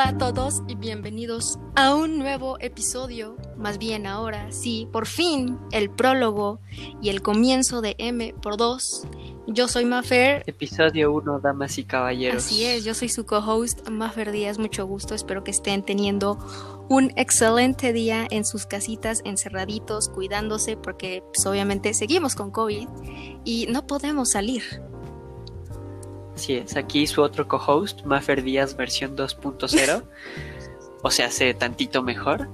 Hola a todos y bienvenidos a un nuevo episodio, más bien ahora, sí, por fin, el prólogo y el comienzo de M por 2. Yo soy Mafer. Episodio 1, damas y caballeros. Así es, yo soy su co-host, Mafer Díaz, mucho gusto, espero que estén teniendo un excelente día en sus casitas, encerraditos, cuidándose, porque pues, obviamente seguimos con COVID y no podemos salir. Así es, aquí su otro co-host, Maffer Díaz versión 2.0. o sea, hace tantito mejor.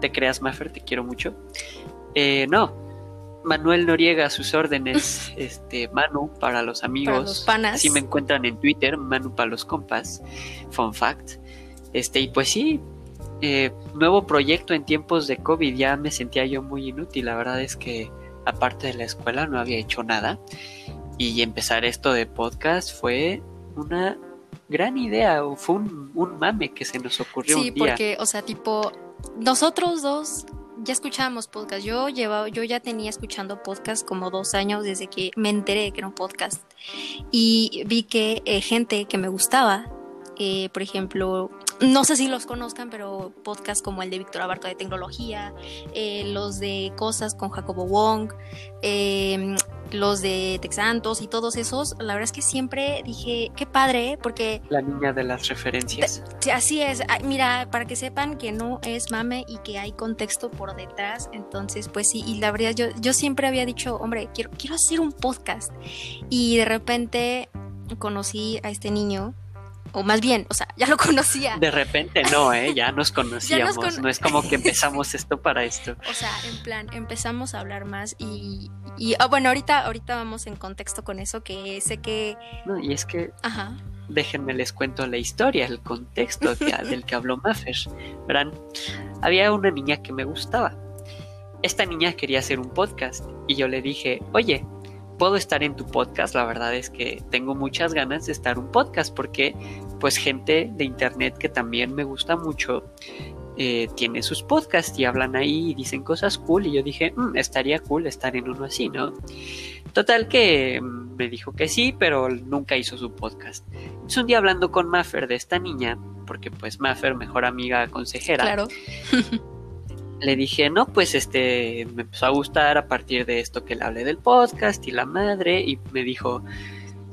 Te creas, Maffer, te quiero mucho. Eh, no, Manuel Noriega a sus órdenes, este, Manu para los amigos. los panas. Así me encuentran en Twitter, Manu para los compas. Fun fact. Este, y pues sí, eh, nuevo proyecto en tiempos de COVID, ya me sentía yo muy inútil. La verdad es que aparte de la escuela no había hecho nada. Y empezar esto de podcast fue una gran idea, o fue un, un mame que se nos ocurrió Sí, un día. porque, o sea, tipo, nosotros dos ya escuchábamos podcast. Yo llevaba, yo ya tenía escuchando podcast como dos años desde que me enteré de que era un podcast. Y vi que eh, gente que me gustaba, eh, por ejemplo, no sé si los conozcan, pero podcasts como el de Víctor Abarca de tecnología, eh, los de cosas con Jacobo Wong, eh, los de Texantos y todos esos, la verdad es que siempre dije, qué padre, porque La niña de las referencias. Sí, así es. Mira, para que sepan que no es mame y que hay contexto por detrás. Entonces, pues sí, y la verdad, yo, yo siempre había dicho, hombre, quiero, quiero hacer un podcast. Y de repente conocí a este niño, o más bien, o sea, ya lo conocía. De repente no, ¿eh? Ya nos conocíamos. cono- No es como que empezamos esto para esto. O sea, en plan, empezamos a hablar más y, y ah, bueno, ahorita, ahorita vamos en contexto con eso, que sé que, No, y es que ajá, déjenme les cuento la historia, el contexto que- del que habló Maffer. Verán, había una niña que me gustaba. Esta niña quería hacer un podcast y yo le dije, oye, puedo estar en tu podcast. La verdad es que tengo muchas ganas de estar en un podcast porque pues gente de internet que también me gusta mucho eh, tiene sus podcasts y hablan ahí y dicen cosas cool y yo dije, "Mm, estaría cool estar en uno así, ¿no? Total que mm, me dijo que sí, pero nunca hizo su podcast. Entonces un día hablando con Maffer de esta niña, porque pues Maffer, mejor amiga consejera, claro. le dije, no, pues este, me empezó a gustar a partir de esto que le hablé del podcast y la madre, y me dijo,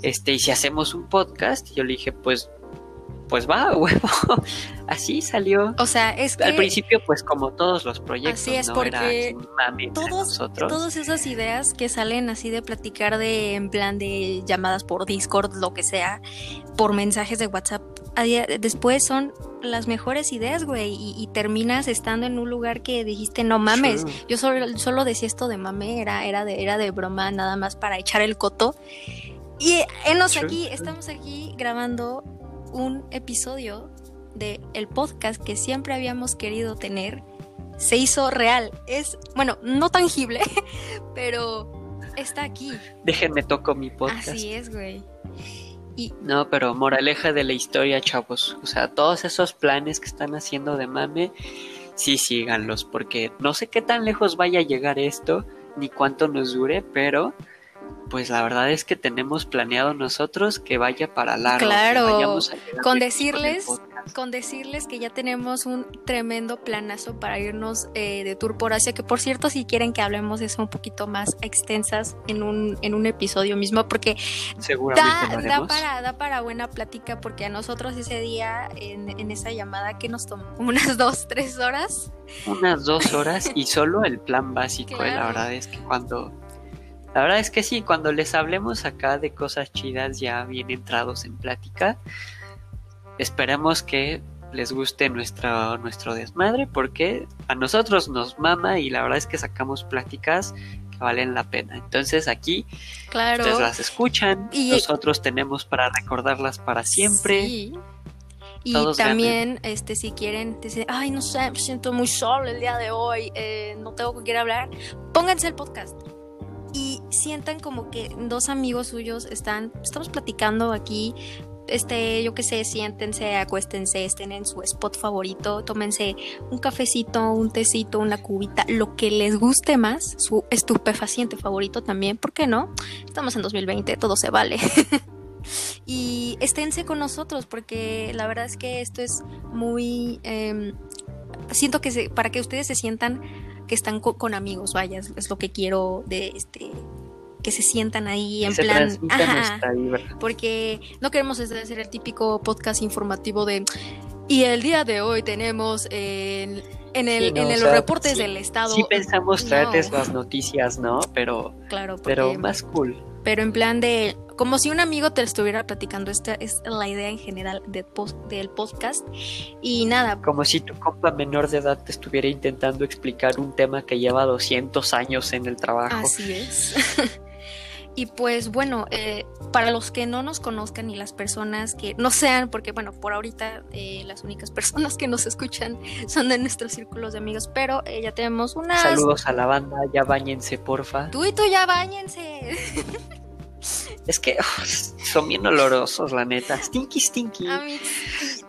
este, ¿y si hacemos un podcast? Y yo le dije, pues, pues va, huevo. Así salió. O sea, es que... Al principio, pues como todos los proyectos, Así es, ¿no? porque Era todos, nosotros. todas esas ideas que salen así de platicar de en plan de llamadas por Discord, lo que sea, por mensajes de WhatsApp, a día- después son las mejores ideas, güey, y, y terminas estando en un lugar que dijiste, no mames, Sure. yo solo, solo decía esto de mame, era, era, de, era de broma, nada más para echar el coto. Y enos Sure, aquí, estamos aquí grabando un episodio de el podcast que siempre habíamos querido tener se hizo real. Es, bueno, no tangible, pero está aquí. Déjenme toco mi podcast. Así es, güey. Y No, pero moraleja de la historia, chavos. O sea, todos esos planes que están haciendo de mame, sí síganlos, porque no sé qué tan lejos vaya a llegar esto, ni cuánto nos dure, pero pues la verdad es que tenemos planeado nosotros que vaya para largo. Claro, con decirles-. Con decirles que ya tenemos un tremendo planazo para irnos eh, de tour por Asia, que por cierto, si quieren que hablemos de eso un poquito más extensas en un, en un episodio mismo, porque Seguramente da, da para, da para buena plática, porque a nosotros ese día, en, en esa llamada que nos tomó unas dos, tres horas, Unas dos horas y solo el plan básico. eh, La verdad es que cuando. La verdad es que sí, cuando les hablemos acá de cosas chidas ya bien entrados en plática, esperemos que les guste nuestro, nuestro desmadre porque a nosotros nos mama y la verdad es que sacamos pláticas que valen la pena. Entonces aquí claro. ustedes las escuchan, Y- nosotros tenemos para recordarlas para siempre. Sí. Y Todos también, este, si quieren, decir, ay, no sé, me siento muy solo el día de hoy, eh, no tengo con quién hablar, pónganse el podcast. Y sientan como que dos amigos suyos están, estamos platicando aquí, este, yo qué sé, siéntense, acuéstense, estén en su spot favorito, tómense un cafecito, un tecito, una cubita, lo que les guste más, su estupefaciente favorito también, ¿por qué no? Estamos en 2020, todo se vale. y esténse con nosotros porque la verdad es que esto es muy... Em, siento que se, para que ustedes se sientan que están con amigos, vaya, es, lo que quiero de este que se sientan ahí en plan porque no queremos ser el típico podcast informativo de y el día de hoy tenemos en, en el, en los reportes del estado sí pensamos traerles las noticias no pero claro pero más cool pero en plan de como si un amigo te estuviera platicando. Esta es la idea en general de post, del podcast. Y nada. Como si tu compa menor de edad te estuviera intentando explicar un tema que lleva 200 años en el trabajo. Así es. y pues bueno, eh, para los que no nos conozcan y las personas que no sean, porque bueno, por ahorita eh, las únicas personas que nos escuchan son de nuestros círculos de amigos, pero eh, ya tenemos una... Saludos a la banda, ya bañense, porfa. Tú y tú ya bañense. Es que son bien olorosos, la neta. Stinky, stinky. A mí,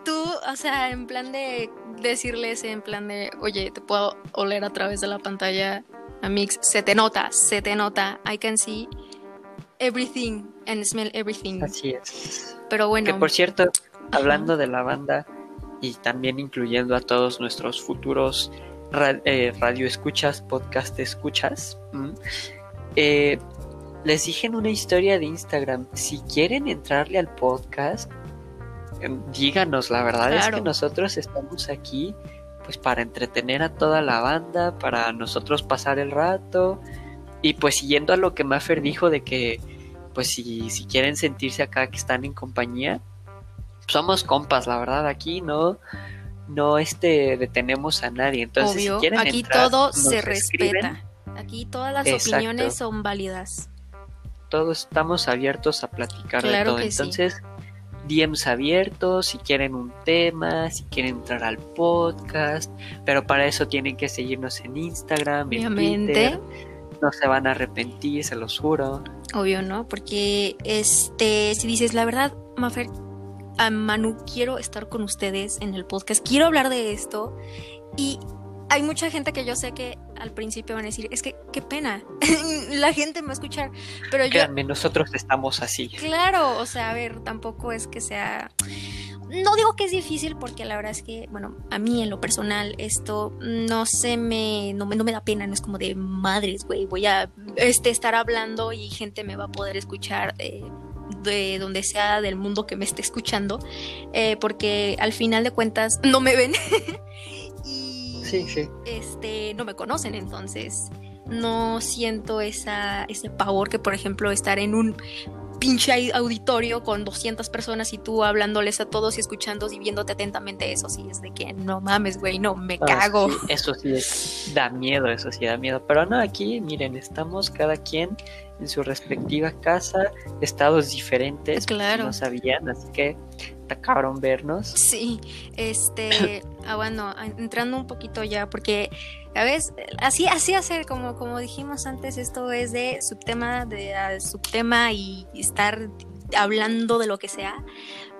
tú, o sea, en plan de decirles, en plan de, oye, te puedo oler a través de la pantalla, a Mix, se te nota, se te nota. I can see everything and smell everything. Así es. Pero bueno. Que por cierto, hablando de la banda y también incluyendo a todos nuestros futuros eh, radio escuchas, podcast escuchas, eh, les dije en una historia de Instagram, si quieren entrarle al podcast, em, díganos, la verdad es que nosotros estamos aquí pues para entretener a toda la banda, para nosotros pasar el rato y pues siguiendo a lo que Maffer dijo de que pues si, si quieren sentirse acá que están en compañía, somos compas, la verdad, aquí no no este detenemos a nadie, entonces si quieren aquí todo se respeta. Aquí todas las opiniones son válidas todos estamos abiertos a platicar de todo. Entonces, DMs abiertos, si quieren un tema, si quieren entrar al podcast, pero para eso tienen que seguirnos en Instagram, en Twitter. No se van a arrepentir, se los juro. Obvio, ¿no? Porque este, si dices la verdad, Mafer, a Manu, quiero estar con ustedes en el podcast, quiero hablar de esto y hay mucha gente que yo sé que al principio van a decir, es que qué pena, la gente me va a escuchar, pero Créanme, nosotros estamos así. Claro, o sea, a ver, tampoco es que sea... No digo que es difícil porque la verdad es que, bueno, a mí en lo personal esto no se me, no me, no me da pena, no es como de madres, güey, voy a este, estar hablando y gente me va a poder escuchar. de donde sea del mundo que me esté escuchando, eh, porque al final de cuentas no me ven este, no me conocen, entonces no siento esa, ese pavor que, por ejemplo, estar en un pinche auditorio con 200 personas y tú hablándoles a todos y escuchando y viéndote atentamente, eso sí es de que no mames, güey, no, me ah, cago. eso sí es, da miedo, eso sí da miedo. Pero no, aquí, miren, estamos cada quien en su respectiva casa, estados diferentes, claro. no sabían, así que está cabrón vernos. Sí, este, ah, bueno, entrando un poquito ya, porque, ¿sabes? Así, así hacer, como, como dijimos antes, esto es de subtema, de subtema y estar hablando de lo que sea,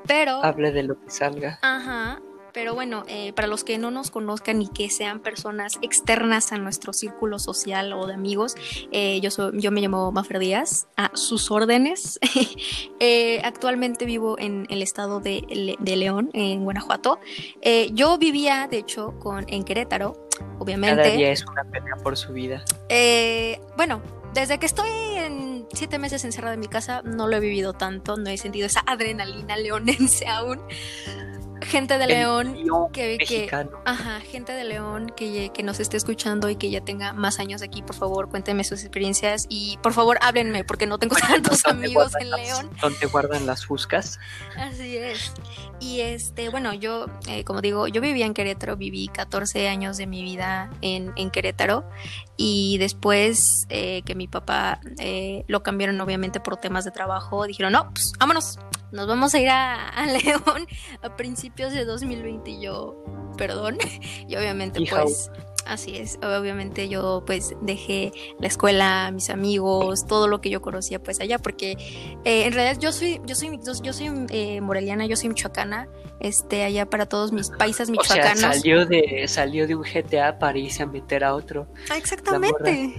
pero... Hable de lo que salga. Ajá, pero bueno, eh, para los que no nos conozcan y que sean personas externas a nuestro círculo social o de amigos, eh, yo, soy, yo me llamo Mafer Díaz, a sus órdenes. Eh, actualmente vivo en el estado de, León, en Guanajuato. yo vivía, de hecho, con, en Querétaro, obviamente. Cada día es una pena por su vida. bueno, desde que estoy en siete meses encerrada en mi casa, no lo he vivido tanto, no he sentido esa adrenalina leonense aún gente de León que, que, ajá, gente de León que, que, nos esté escuchando y que ya tenga más años aquí, por favor, cuéntenme sus experiencias y por favor háblenme porque no tengo tantos amigos en León. ¿Dónde guardan las fuscas? Así es. Y este, bueno, yo, eh, como digo, yo vivía en Querétaro, viví 14 años de mi vida en, en Querétaro y después eh, que mi papá eh, lo cambiaron obviamente por temas de trabajo, dijeron, no, pues vámonos, nos vamos a ir a, León a principios de 2020 y yo, perdón, y obviamente pues... Así es, obviamente yo pues dejé la escuela, mis amigos, todo lo que yo conocía pues allá, porque eh, en realidad yo soy, yo soy, yo, soy eh, moreliana, yo soy michoacana, este, allá para todos mis paisas michoacanos. O sea, salió de, salió de un GTA para irse a meter a otro. Ah, exactamente.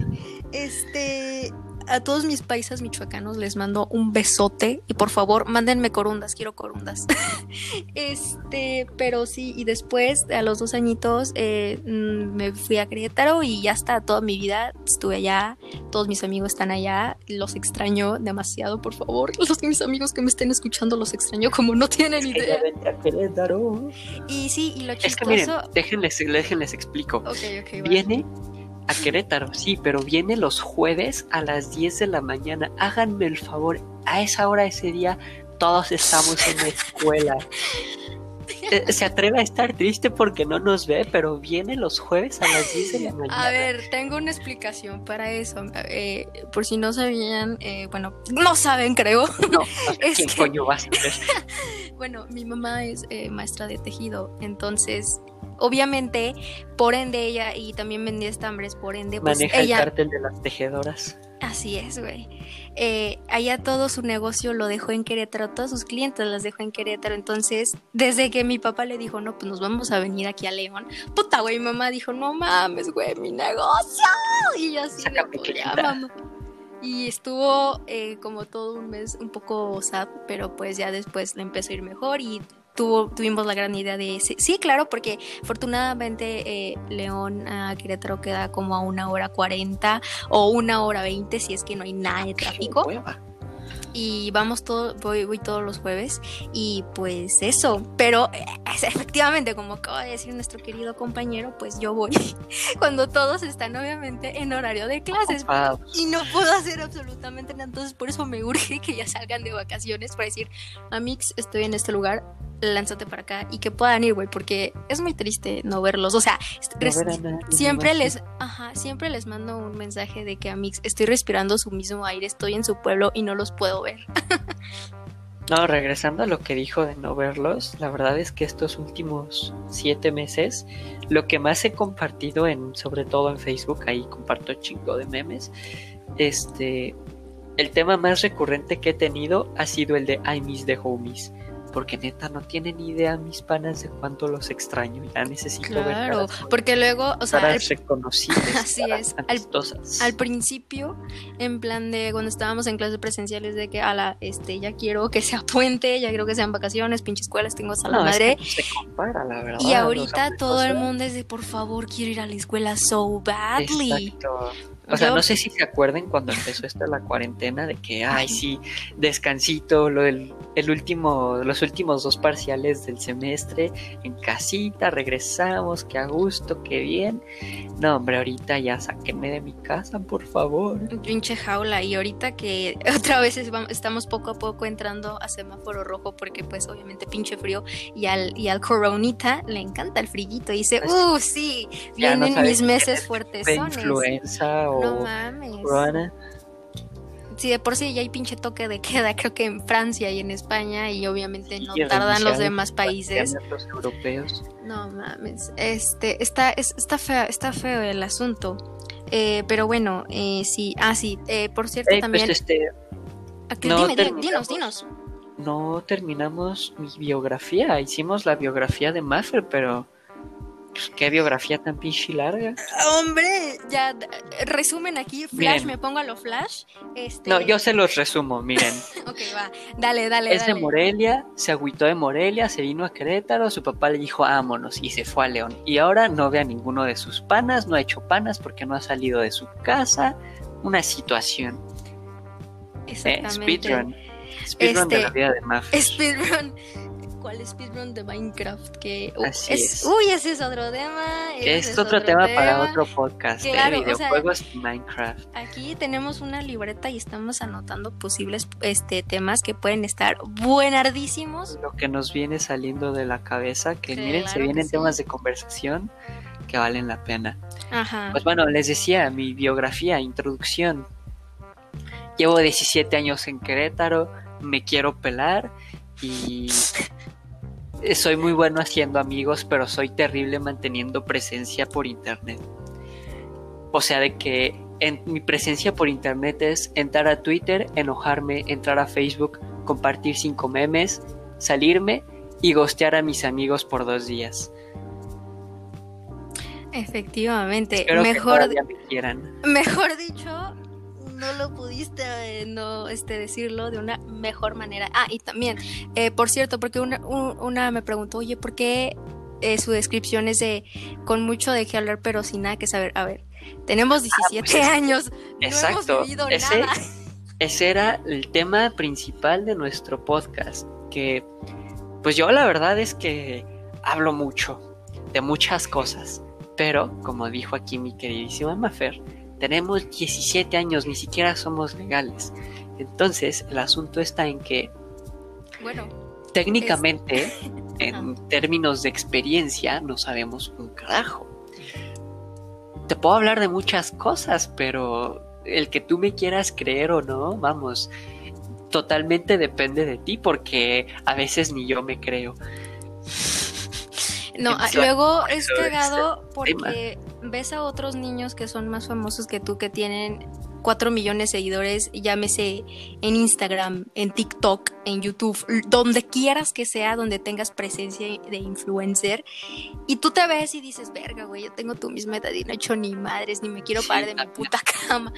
Este, a todos mis paisas michoacanos les mando un besote y por favor mándenme corundas, quiero corundas. este, pero sí, y después a los dos añitos eh, mm, me fui a Querétaro y ya está, toda mi vida estuve allá, todos mis amigos están allá, los extraño demasiado, por favor. Los mis amigos que me estén escuchando los extraño como no tienen Es que idea. ya vente a Querétaro. Y sí, y lo Es que chistoso... miren, déjenles, déjenles explico. Ok, ok, va. Viene a Querétaro, sí, pero viene los jueves a las 10 de la mañana. Háganme el favor, a esa hora ese día todos estamos en la escuela. Eh, Se atreve a estar triste porque no nos ve, pero viene los jueves a las 10 de la mañana. A ver, tengo una explicación para eso. Eh, por si no sabían, eh, bueno, no saben, creo. No, es ¿quién que- coño va a saber? Bueno, mi mamá es eh, maestra de tejido, entonces, obviamente, por ende ella y también vendía estambres, por ende, pues Maneja el ella, cártel de las tejedoras. así es, güey. Eh, allá todo su negocio lo dejó en Querétaro, todos sus clientes las dejó en Querétaro, entonces, desde que mi papá le dijo, no, pues nos vamos a venir aquí a León, puta, güey, mi mamá dijo, no mames, güey, mi negocio, y yo así, pues, ya, mamá. Y estuvo eh, como todo un mes un poco sad, pero pues ya después le empezó a ir mejor y tuvo, tuvimos la gran idea de... Sí, sí, claro, porque afortunadamente eh, León a Querétaro queda como a una hora cuarenta o una hora veinte si es que no hay nada de tráfico. Y vamos todo, voy, voy todos los jueves y pues eso. Pero eh, efectivamente, como acaba de decir nuestro querido compañero, pues yo voy cuando todos están obviamente en horario de clases y no puedo hacer absolutamente nada. Entonces, por eso me urge que ya salgan de vacaciones para decir, Amix, estoy en este lugar, lánzate para acá y que puedan ir, güey, porque es muy triste no verlos. O sea, No a siempre les, ajá, siempre les mando un mensaje de que Amix, estoy respirando su mismo aire, estoy en su pueblo y no los puedo ver. No, regresando a lo que dijo de no verlos, la verdad es que estos últimos siete meses, lo que más he compartido en, sobre todo en Facebook, ahí comparto chingo de memes, este, el tema más recurrente que he tenido ha sido el de I miss the homies, porque neta no tienen ni idea mis panas de cuánto los extraño, ya necesito ver Claro, porque luego, o sea, al, caras reconocibles, Así es, al- principio, en plan de cuando estábamos en clases presenciales de que, ala, este, ya quiero que sea puente, ya quiero que sean vacaciones, pinche escuelas, tengo hasta la No, es madre. que no se compara, la verdad. Y ahorita todo el mundo es de por favor quiero ir a la escuela so badly. Exacto. O sea, no sé si se acuerden cuando empezó esta la cuarentena de que, ay, sí, descansito, lo del, el último, los últimos dos parciales del semestre en casita, regresamos, que a gusto, que bien. No, hombre, ahorita ya sáquenme de mi casa, por favor. Pinche jaula. Y ahorita que otra vez estamos poco a poco entrando a semáforo rojo porque pues obviamente pinche frío y al, y al coronita le encanta el frillito y dice, Así. uh, sí, Ya no vienen saben mis meses fuertes. Influenza o No mames. corona. Sí, de por sí ya hay pinche toque de queda, creo que en Francia y en España, y obviamente no Y tardan los demás países. Los europeos. No mames, este, está, es- está feo, está feo el asunto. Eh, pero bueno, eh, sí, ah, sí, eh, por cierto Eh, también. pues este, ¿a qué? no dime, dinos, dinos. no terminamos mi biografía. Hicimos la biografía de Maffer, pero pues, qué biografía tan pinche larga. Hombre, ya, resumen aquí, Flash, Miren. me pongo a lo Flash. Este, No, yo se los resumo, miren. Ok, va, dale, dale, Es de. Morelia, se agüitó de Morelia, se vino a Querétaro, su papá le dijo vámonos y se fue a León. Y ahora no ve a ninguno de sus panas, no ha hecho panas porque no ha salido de su casa. Una situación. Eh, Exactamente. speedrun. Speedrun de Este, la vida de Maffer. Speedrun. ¿Cuál speedrun de Minecraft? Que uh, Así es. Uy, ese es otro tema. Que es otro tema para otro podcast Claro, de o sea- videojuegos y Minecraft. Aquí tenemos una libreta y estamos anotando posibles este, temas que pueden estar buenardísimos. Lo que nos viene saliendo de la cabeza, que miren, se vienen sí. temas de conversación que valen la pena. Ajá. Pues bueno, les decía, mi biografía, introducción. Llevo 17 años en Querétaro, me quiero pelar y soy muy bueno haciendo amigos, pero soy terrible manteniendo presencia por internet. O sea, de que en, mi presencia por internet es entrar a Twitter, enojarme, entrar a Facebook, compartir cinco memes, salirme y gostear a mis amigos por dos días. Efectivamente. Espero que Mejor, todavía me quieran. mejor dicho, no lo pudiste eh, no este decirlo de una mejor manera. Ah, y también, eh, por cierto, porque una, una me preguntó, oye, ¿por qué eh, su descripción es de con mucho de qué hablar, pero sin nada que saber? A ver, tenemos 17 ah, pues años, exacto, no hemos vivido ese, nada. Ese era el tema principal de nuestro podcast, que pues yo la verdad es que hablo mucho de muchas cosas, pero como dijo aquí mi queridísima Mafer, tenemos 17 años, ni siquiera somos legales. Entonces, el asunto está en que, bueno, técnicamente, en términos de experiencia, no sabemos un carajo. Te puedo hablar de muchas cosas, pero el que tú me quieras creer o no, vamos, totalmente depende de ti, porque a veces ni yo me creo. No, luego es cagado porque ves a otros niños que son más famosos que tú, que tienen 4 millones de seguidores, llámese en Instagram, en TikTok, en YouTube, donde quieras que sea, donde tengas presencia de influencer, y tú te ves y dices, verga, güey, yo tengo tu misma edad y no he hecho ni madres, ni me quiero parar de mi puta cama.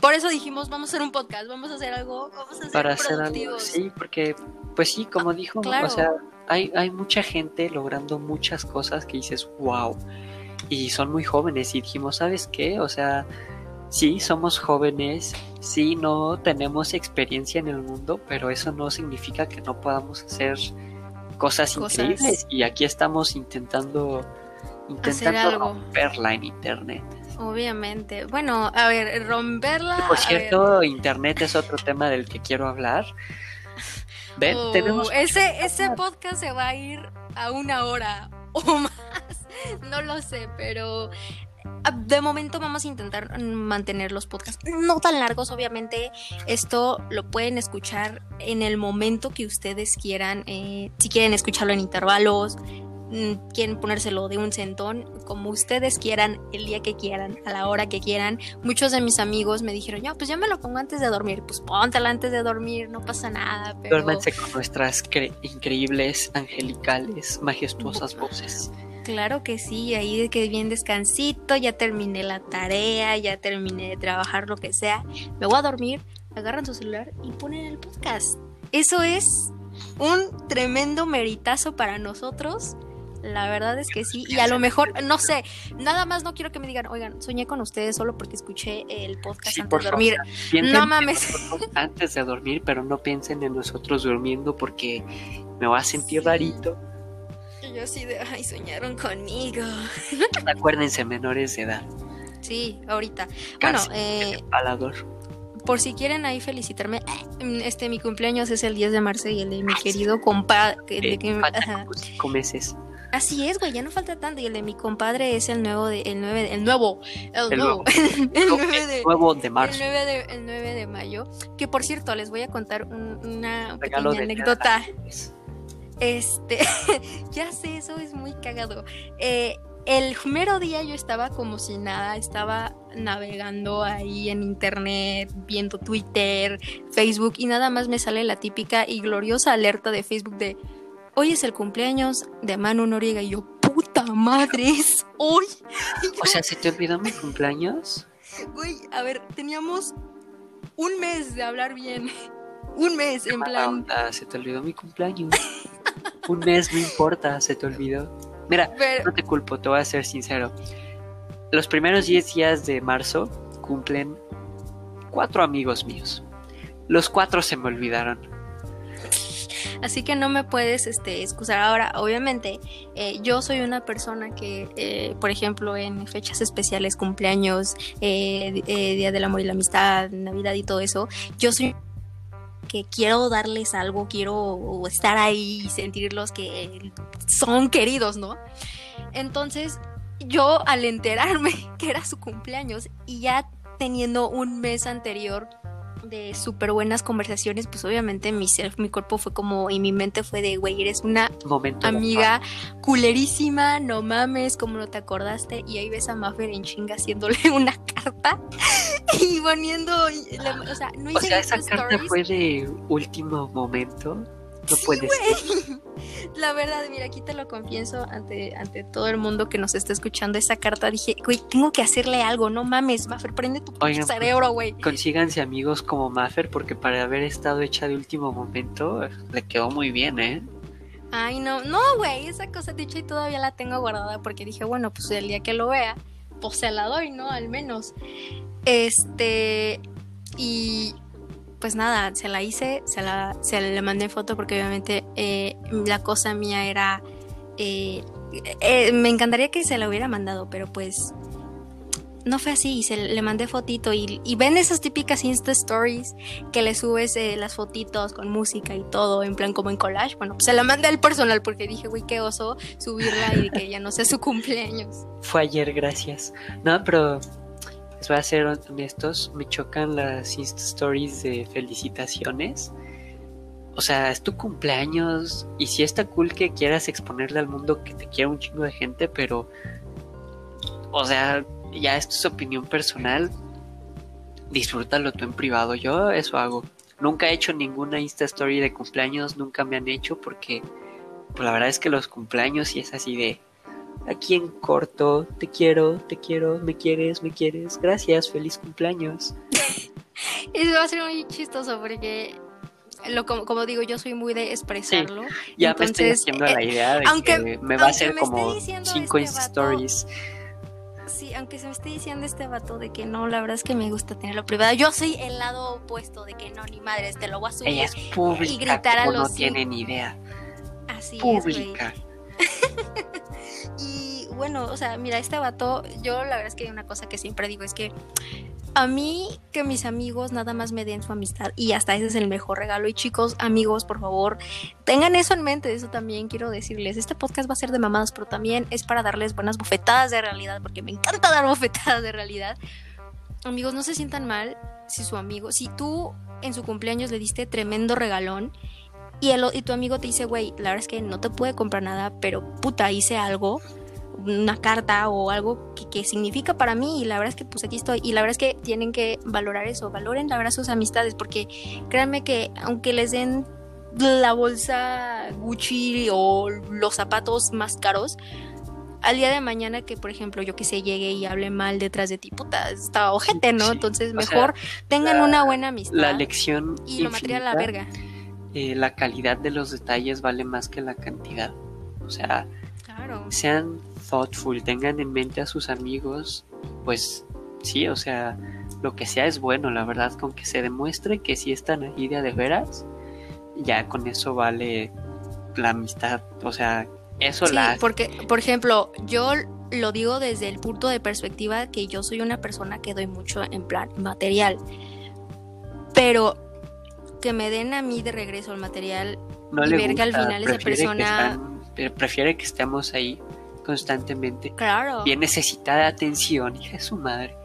Por eso dijimos, vamos a hacer un podcast, vamos a hacer algo, vamos a hacer Para hacer algo, sí, porque, pues sí, como dijo, o sea hay, hay mucha gente logrando muchas cosas que dices, wow. Y son muy jóvenes y dijimos, ¿sabes qué? O sea, sí, somos jóvenes, sí, no tenemos experiencia en el mundo, pero eso no significa que no podamos hacer cosas, increíbles. Y aquí estamos intentando, intentando romperla en Internet. Obviamente. Bueno, a ver, romperla. por cierto, Internet es otro tema del que quiero hablar. Oh, ese, ese podcast se va a ir a una hora o más. No lo sé, pero ah, de momento vamos a intentar mantener los podcasts no tan largos, obviamente. Esto lo pueden escuchar en el momento que ustedes quieran. Eh, si quieren escucharlo en intervalos, Mm, quieren ponérselo de un centón, como ustedes quieran, el día que quieran, a la hora que quieran. Muchos de mis amigos me dijeron, ya, pues ya me lo pongo antes de dormir. Pues póntela antes de dormir, no pasa nada. Pero... con nuestras increíbles, angelicales, majestuosas voces. Claro que sí, ahí de que bien descansito, ya terminé la tarea, ya terminé de trabajar lo que sea, me voy a dormir, agarran su celular y ponen el podcast. Eso es un tremendo meritazo para nosotros la verdad es que sí. Y a lo mejor, no sé, nada más no quiero que me digan, oigan, soñé con ustedes solo porque escuché el podcast antes de dormir. no mames. Antes de dormir, pero no piensen en nosotros durmiendo porque me va a sentir rarito. Y yo así de, ay, soñaron conmigo. Acuérdense, menores de edad. Sí, ahorita. bueno, eh, por si quieren ahí felicitarme, este mi cumpleaños es el 10 de marzo y el de mi querido compadre. Eh, cinco meses. Así es, güey, ya no falta tanto. Y el de mi compadre es el nuevo de, el 9 el nuevo, el, nuevo, el, 9 de, nuevo de marzo. El 9 de, el 9 de mayo. Que por cierto, les voy a contar una pequeña anécdota. Este, ya sé, eso es muy cagado. Eh, el mero día yo estaba como si nada, estaba navegando ahí en internet, viendo Twitter, Facebook y nada más me sale la típica y gloriosa alerta de Facebook de hoy es el cumpleaños de Manu Noriega y yo, puta madre, es hoy. O sea, ¿se te olvidó mi cumpleaños? Güey, a ver, teníamos un mes de hablar bien. Un mes, en plan. se te olvidó mi cumpleaños. Un mes, no importa, se te olvidó. Mira, no te culpo, te voy a ser sincero. Los primeros 10 días de marzo cumplen cuatro amigos míos. Los cuatro se me olvidaron. Así que no me puedes este, excusar. Ahora, obviamente, eh, yo soy una persona que, eh, por ejemplo, en fechas especiales, cumpleaños, eh, Día del Amor y la Amistad, Navidad y todo eso, yo soy que quiero darles algo, quiero estar ahí y sentirlos que son queridos, ¿no? Entonces, yo al enterarme que era su cumpleaños y ya teniendo un mes anterior de súper buenas conversaciones, pues obviamente mi self, mi cuerpo fue como, y mi mente fue de, güey, eres una amiga culerísima, no mames, como no te acordaste, y ahí ves a Maffer en chinga haciéndole una carta y poniendo, o sea, no hice O sea, esa carta fue de último momento. No puede ser. La verdad, mira, aquí te lo confieso ante, ante todo el mundo que nos está escuchando esa carta. Dije, güey, tengo que hacerle algo, no mames, Maffer, prende tu Oigan, cerebro, güey. Consíganse amigos como Maffer porque para haber estado hecha de último momento le quedó muy bien, ¿eh? Ay, no, no, güey, esa cosa dicha y todavía la tengo guardada porque dije, bueno, pues el día que lo vea, pues se la doy, ¿no? Al menos. Este, y pues nada, se la hice, se la se mandé foto porque obviamente eh, la cosa mía era... eh, eh, me encantaría que se la hubiera mandado, pero pues no fue así. y Se le mandé fotito y, y ven esas típicas Insta Stories que le subes eh, las fotitos con música y todo, en plan como en collage. Bueno, se la mandé al personal porque dije, güey, qué oso subirla y que ya no sea su cumpleaños. Fue ayer, gracias. No, pero les voy a ser honestos, me chocan las Insta Stories de felicitaciones. O sea, es tu cumpleaños y sí está cool que quieras exponerle al mundo que te quiera un chingo de gente, pero... O sea, ya esto es opinión personal. Disfrútalo tú en privado. Yo eso hago. Nunca he hecho ninguna Insta Story de cumpleaños, nunca me han hecho porque... Pues la verdad es que los cumpleaños sí es así de aquí en corto, te quiero, te quiero, me quieres, me quieres, gracias, feliz cumpleaños. Eso va a ser muy chistoso porque, lo, como, como digo, yo soy muy de expresarlo. Ya me estoy Entonces, haciendo la eh, idea de aunque- que me va a hacer como cinco este vato- Stories. Sí, aunque se me esté diciendo este vato de que no, la verdad es que me gusta tenerlo privado. Yo soy el lado opuesto de que no, ni madres, te lo voy a subir. Ella es pública, gritar a no los tiene ni idea. Así es, güey. Pública. Y bueno, o sea, mira, este vato, yo la verdad es que hay una cosa que siempre digo es que a mí que mis amigos nada más me den su amistad y hasta ese es el mejor regalo. Y chicos, amigos, por favor, tengan eso en mente. Eso también quiero decirles. Este podcast va a ser de mamadas, pero también es para darles buenas bofetadas de realidad, porque me encanta dar bofetadas de realidad. Amigos, no se sientan mal si su amigo, si tú en su cumpleaños le diste tremendo regalón y, el, y tu amigo te dice, güey, la verdad es que no te puede comprar nada, pero puta, hice algo, una carta o algo que, que significa para mí y la verdad es que pues aquí estoy y la verdad es que tienen que valorar eso, valoren la verdad sus amistades porque créanme que aunque les den la bolsa Gucci o los zapatos más caros, al día de mañana que por ejemplo yo que sé llegue y hable mal detrás de ti, puta, está ojete, ¿no? Sí. Entonces O sea, mejor tengan la- una buena amistad La lección y lo material a la verga. Eh, la calidad de los detalles vale más que la cantidad. O sea, Claro. sean thoughtful, tengan en mente a sus amigos, pues sí, o sea, lo que sea es bueno, la verdad, con que se demuestre que sí están ahí de de veras, ya con eso vale la amistad, o sea, eso Sí, la porque, por ejemplo, yo lo digo desde el punto de perspectiva que yo soy una persona que doy mucho en plan material. Pero que me den a mí de regreso el material, no y le ver que al gusta, final esa que persona- están- pre- prefiere que estemos ahí constantemente. claro. Bien necesitada de atención, hija de su madre.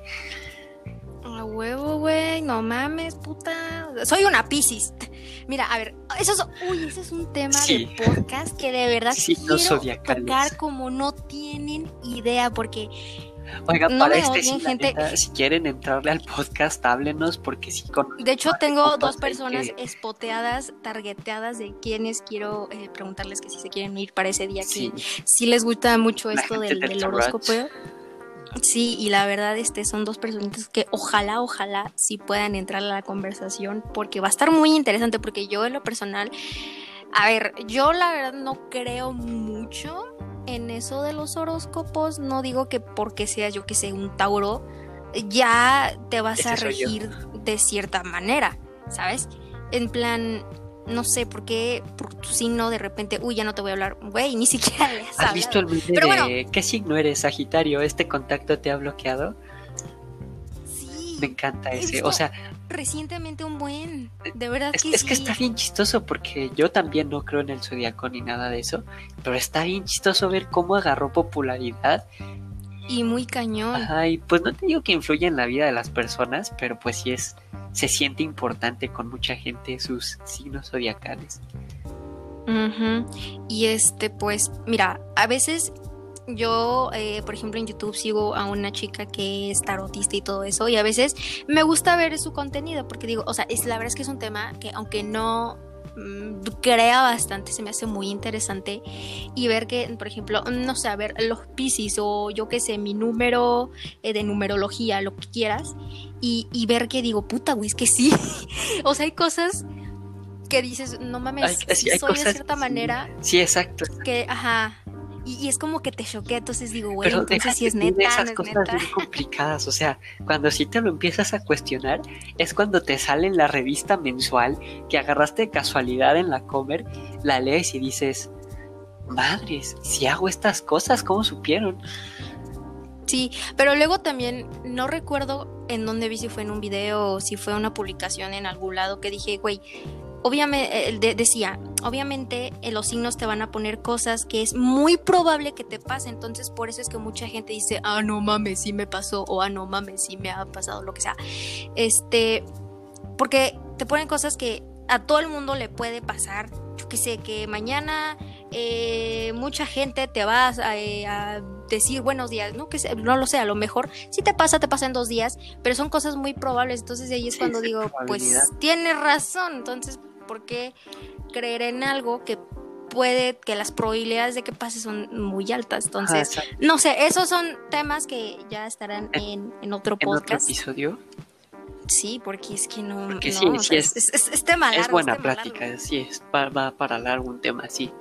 A huevo, güey, no mames, puta. Soy una piscis. Mira, a ver, eso es, uy, ese es un tema Sí. de podcast que de verdad Signos quiero tocar como no tienen idea, porque Oiga, No para este odien, sí, la gente. neta, si quieren entrarle al podcast, háblenos porque sí con De hecho, tengo dos personas que- espoteadas, targeteadas de quienes quiero eh, preguntarles que si se quieren ir para ese día, Sí, que si les gusta mucho La esto del, del horóscopo. Sí, y la verdad, este son dos personitas que ojalá, ojalá sí puedan entrar a la conversación, porque va a estar muy interesante, porque yo en lo personal, a ver, yo la verdad no creo mucho en eso de los horóscopos, no digo que porque seas yo que sé un Tauro, ya te vas Ese a regir de cierta manera, ¿sabes? En plan, no sé por qué por tu signo de repente, uy, ya no te voy a hablar, güey, ni siquiera le has ¿Has visto el Pero de bueno. qué signo eres, Sagitario? ¿Este contacto te ha bloqueado? Sí, Me encanta ese. O sea, recientemente un buen, de verdad es, que es sí. que está bien chistoso porque yo también no creo en el zodiaco ni nada de eso, pero está bien chistoso ver cómo agarró popularidad. Y muy cañón. Ajá, y pues no te digo que influye en la vida de las personas, pero pues sí es, se siente importante con mucha gente sus signos zodiacales. Y este, pues, mira, a veces yo, eh, por ejemplo, en YouTube sigo a una chica que es tarotista y todo eso, y a veces me gusta ver su contenido, porque digo, o sea, es, la verdad es que es un tema que aunque no mm, crea bastante, se me hace muy interesante y ver que, por ejemplo, no sé, a ver, los Pisces o yo qué sé, mi número eh, de numerología, lo que quieras, y, y ver que digo, puta, güey, es que sí. o sea, hay cosas que dices, no mames, Hay- sí, hay soy de cierta manera Sí, exacto. que, ajá, y, y es como que te choqué, entonces digo, güey, Pero entonces sí es neta, no esas es cosas neta. bien complicadas. O sea, cuando sí te lo empiezas a cuestionar, es cuando te sale en la revista mensual que agarraste de casualidad en la comer, la lees y dices, madres, si hago estas cosas, ¿cómo supieron? Sí, pero luego también no recuerdo en dónde vi si fue en un video o si fue una publicación en algún lado que dije, güey, obviamente, eh, de- decía, obviamente eh, los signos te van a poner cosas que es muy probable que te pase, entonces por eso es que mucha gente dice, ah, no mames, sí me pasó, o ah, no mames, sí me ha pasado, lo que sea. Este, porque te ponen cosas que a todo el mundo le puede pasar. Yo que sé, que mañana eh, mucha gente te va a, eh, a decir buenos días, ¿no? Que sé, no lo sé, a lo mejor si te pasa, te pasa en dos días, pero son cosas muy probables. Entonces ahí es Sí, cuando digo, pues tienes razón. Entonces, ¿por qué creer en algo que puede, que las probabilidades de que pase son muy altas? Entonces, no sé, esos son temas que ya estarán en, en otro en otro podcast. episodio. Sí, porque es que no. Porque no, sí, o sí sea, es- es, es- es tema largo, es buena plática, largo. sí, es, va, va para largo un tema así.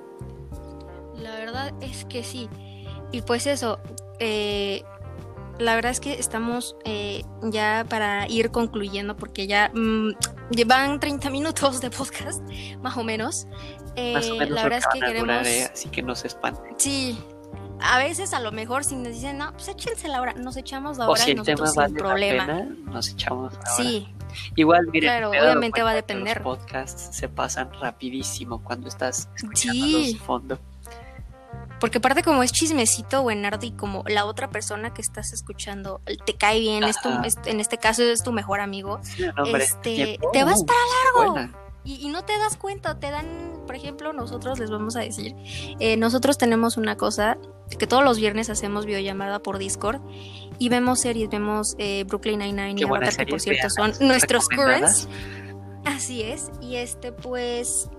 La verdad es que sí. Y pues eso, eh, la verdad es que estamos eh, ya para ir concluyendo porque ya mm, llevan 30 minutos de podcast, más o menos. Eh, Más o menos la verdad es que queremos... durar, ¿eh? así que no se espanten. Sí. A veces a lo mejor si nos dicen, no, pues échense la hora, nos echamos la O hora si el tema nosotros vale sin la problema. pena, nos echamos ahora. Sí, Igual, miren, Claro, obviamente va a depender. Los podcasts se pasan rapidísimo cuando estás escuchándolos Sí. de fondo. Porque aparte como es chismecito buenardo y como la otra persona que estás escuchando te cae bien, es tu- es- en este caso es tu mejor amigo, Sí, no, Este, te vas para largo. buena. y, y no te das cuenta, te dan, por ejemplo, nosotros les vamos a decir, eh, nosotros tenemos una cosa que todos los viernes hacemos videollamada por Discord y vemos series, vemos eh, Brooklyn Nine-Nine y Avatar, que por cierto son nuestros currents. Así es, y este pues,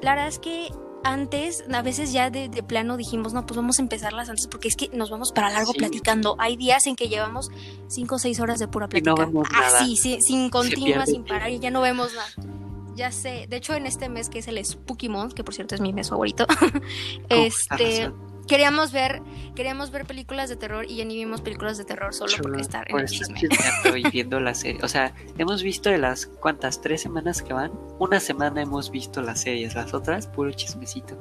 la verdad es que antes, a veces ya de, de plano dijimos, no, pues vamos a empezarlas antes porque es que nos vamos para largo Sí. platicando. Hay días en que llevamos 5 o 6 horas de pura Y no plática. vemos nada. Así, sí, sin continua, sin parar y ya no vemos nada. Ya sé, de hecho en este mes que es el Spooky Month, que por cierto es mi mes favorito, este razón. Queríamos ver, queríamos ver películas de terror y ya ni vimos películas de terror solo por Chulo, estar en el estar chisme. y viendo la serie. O sea, hemos visto de las cuántas, tres semanas que van. Una semana hemos visto las series, las otras, puro chismecito.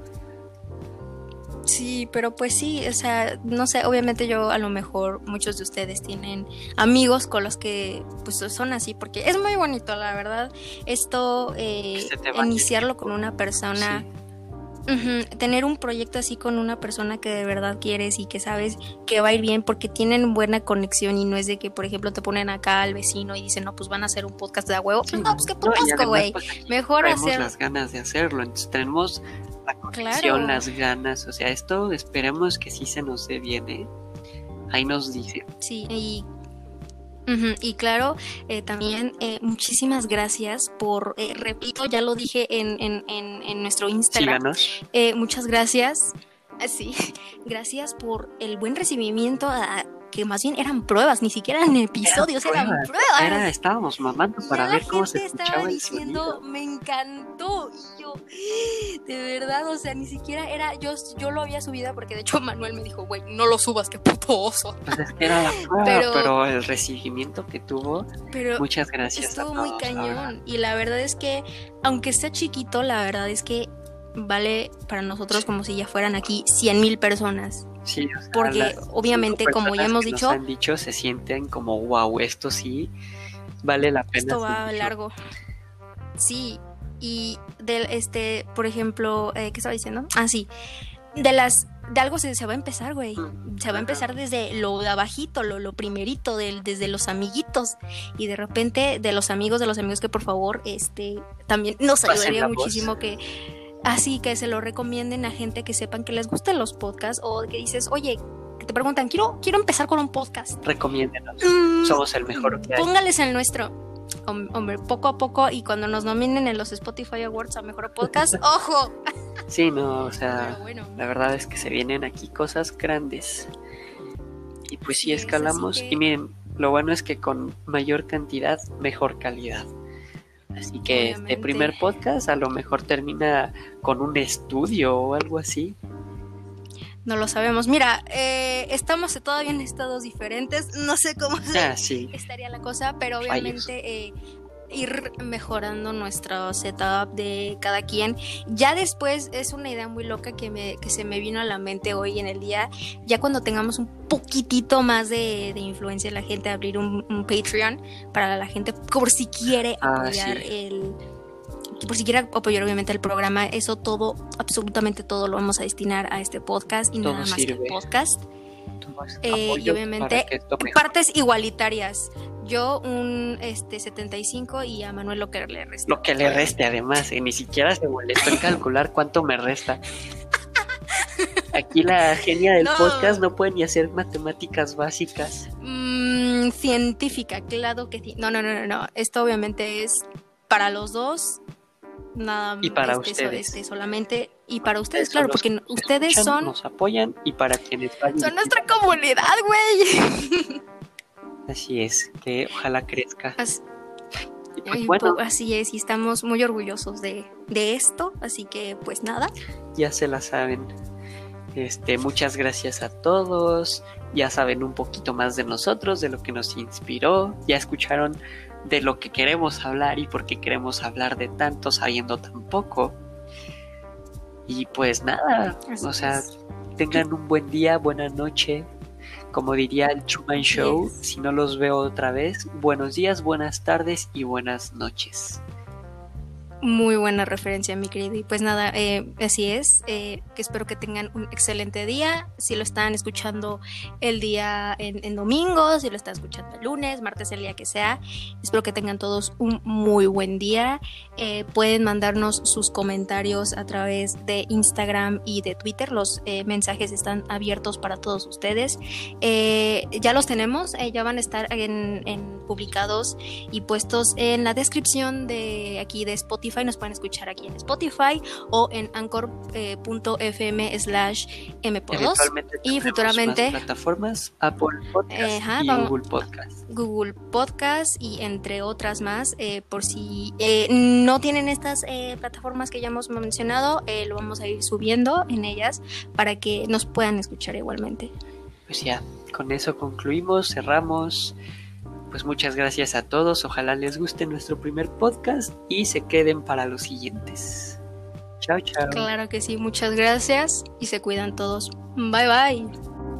Sí, pero pues sí, o sea, no sé, obviamente yo a lo mejor muchos de ustedes tienen amigos con los que pues son así, porque es muy bonito, la verdad, esto, eh, iniciarlo con una persona, Sí. Tener un proyecto así con una persona que de verdad quieres y que sabes que va a ir bien porque tienen buena conexión y no es de que, por ejemplo, te ponen acá al vecino y dicen, no, pues van a hacer un podcast de a huevo. Sí, no, pues qué no, además, güey. pues, aquí Mejor hacer... las ganas de hacerlo. Entonces tenemos la conexión, Claro. las ganas. O sea, esto esperemos que sí se nos dé bien, ¿eh? Ahí nos dice. Sí, y, y claro, eh, también eh, muchísimas gracias por, eh, repito, ya lo dije en, en, en, en nuestro Instagram, eh, muchas gracias, Ah, sí, gracias por el buen recibimiento, a- que más bien eran pruebas, ni siquiera eran episodios, eran pruebas, pruebas. Era, estábamos mamando para ver cómo se gente escuchaba estaba el diciendo, sonido. me encantó. Y yo, de verdad, o sea, ni siquiera era, yo, yo lo había subido porque de hecho Manuel me dijo, güey, no lo subas, qué puto oso. Pues es que era la prueba, Pero- pero... el recibimiento que tuvo, Pero muchas gracias. estuvo a muy todos, verdad. cañón. Y la verdad es que, aunque sea chiquito, la verdad es que vale para nosotros como si ya fueran aquí 100 mil personas. Sí, o sea, Porque las obviamente, como ya hemos que nos dicho, han dicho, se sienten como, wow, esto sí vale la pena. esto va seguirlo". largo. Sí, y del este, por ejemplo, eh, ¿qué estaba diciendo? Ah, sí. De las de algo se, se va a empezar, güey. Mm, Se va a empezar desde lo de abajito, lo, lo primerito, del, desde los amiguitos. Y de repente, de los amigos, de los amigos que por favor, este, también nos ayudaría voz. muchísimo que así que se lo recomienden a gente que sepan que les gustan los podcasts o que dices, oye, que te preguntan, quiero, quiero empezar con un podcast. Recomiéndenos. Mm, Somos el mejor que hay. Póngales el nuestro. hombre, poco a poco y cuando nos nominen en los Spotify Awards a Mejor Podcast, ¡ojo! Sí, no, o sea, la verdad es que se vienen aquí cosas grandes. Y pues sí, escalamos. Y miren, lo bueno es que con mayor cantidad, mejor calidad. Así que este primer podcast a lo mejor termina con un estudio o algo así. No lo sabemos. Mira, eh, estamos todavía en estados diferentes. No sé cómo ah, estaría la cosa, pero obviamente eh, ir mejorando nuestro setup de cada quien. Ya después es una idea muy loca que, me, que se me vino a la mente hoy en el día. Ya cuando tengamos un poquitito más de, influencia en la gente, abrir un, Patreon para la gente por si quiere ah, apoyar el por si quiere apoyar obviamente el programa, eso todo, absolutamente todo lo vamos a destinar a este podcast y nada más que el podcast. Eh, y obviamente partes igualitarias. Yo un este 75 y a Manuel lo que le reste. Lo que le reste además, y ni siquiera se molestó en calcular cuánto me resta. Aquí la genia del podcast no puede ni hacer matemáticas básicas. Mm, científica, claro que sí. No, no, no, no, no. Esto obviamente es para los dos nada y para este, ustedes este, solamente y para ustedes, claro porque ustedes son nos apoyan y para quienes son nuestra comunidad güey así es que ojalá crezca así, pues, bueno, así es y estamos muy orgullosos de, de esto así que pues nada ya se la saben este, muchas gracias a todos. Ya saben un poquito más de nosotros, de lo que nos inspiró. Ya escucharon de lo que queremos hablar y por qué queremos hablar de tanto sabiendo tan poco. Y pues nada, o sea, tengan un buen día, buena noche. Como diría el Truman Show, si no los veo otra vez, buenos días, buenas tardes y buenas noches. Muy buena referencia, mi querido. Y pues nada, eh, así es. Eh, que espero que tengan un excelente día. Si lo están escuchando el día en, domingo, si lo están escuchando el lunes, martes, el día que sea, espero que tengan todos un muy buen día. Eh, pueden mandarnos sus comentarios a través de Instagram y de Twitter. Los mensajes están abiertos para todos ustedes. ya los tenemos, ya van a estar en, en publicados y puestos en la descripción de aquí de Spotify nos pueden escuchar aquí en Spotify o en anchor.fm eh, slash mp2 y futuramente plataformas Apple Podcast y Google Podcast. Google Podcast y entre otras más eh, por si eh, no tienen estas plataformas que ya hemos mencionado lo vamos a ir subiendo en ellas para que nos puedan escuchar igualmente. Pues ya, con eso concluimos, cerramos pues muchas gracias a todos, ojalá les guste nuestro primer podcast y se queden para los siguientes. Chao, chao. Claro que sí, muchas gracias y se cuidan todos. Bye bye.